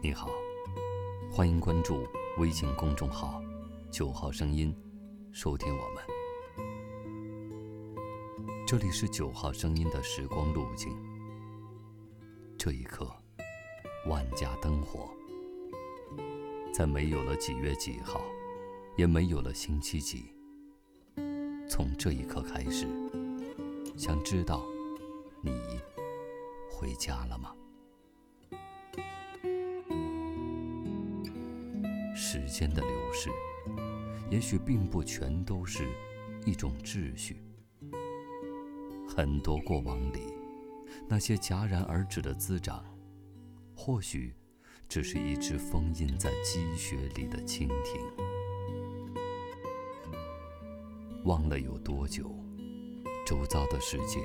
你好，欢迎关注微信公众号“九号声音”，收听我们。这里是九号声音的时光路径。这一刻，万家灯火，在没有了几月几号，也没有了星期几。从这一刻开始，想知道你回家了吗？时间的流逝，也许并不全都是一种秩序。很多过往里，那些戛然而止的滋长，或许只是一只封印在积雪里的蜻蜓。忘了有多久，周遭的世界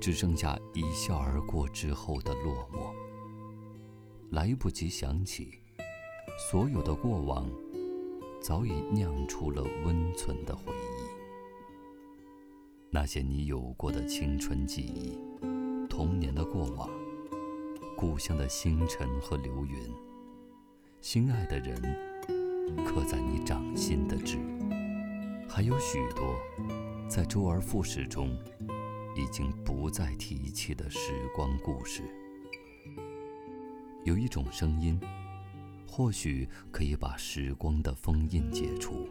只剩下一笑而过之后的落寞，来不及想起，所有的过往早已酿出了温存的回忆。那些你有过的青春记忆，童年的过往，故乡的星辰和流云，心爱的人刻在你掌心的痣，还有许多在周而复始中已经不再提起的时光故事。有一种声音，或许可以把时光的封印解除，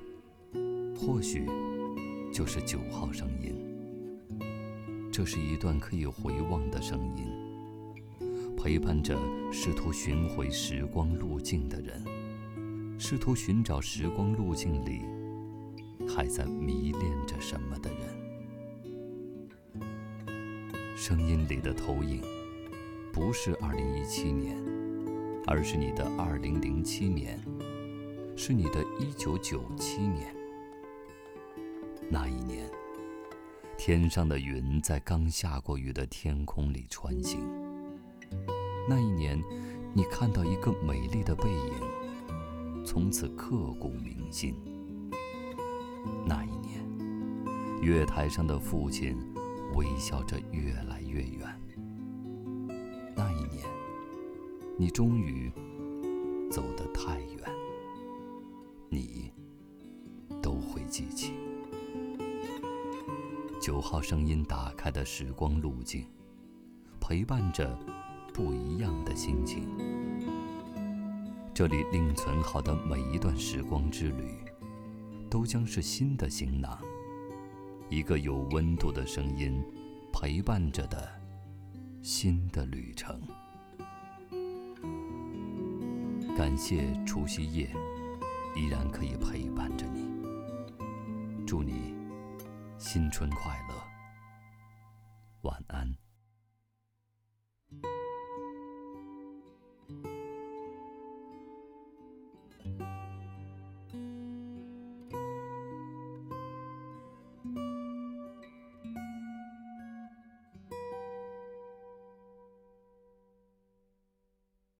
或许就是九号声音。这是一段可以回望的声音，陪伴着试图寻回时光路径的人，试图寻找时光路径里还在迷恋着什么的人。声音里的投影，不是二零一七年，而是你的二零零七年，是你的一九九七年。那一年。天上的云在刚下过雨的天空里穿行。那一年，你看到一个美丽的背影，从此刻骨铭心。那一年，月台上的父亲微笑着越来越远。你终于走得太远，你都会记起。九号声音打开的时光路径，陪伴着不一样的心情。这里另存好的每一段时光之旅，都将是新的行囊，一个有温度的声音陪伴着的新的旅程。感谢除夕夜依然可以陪伴着你。祝你新春快乐。晚安。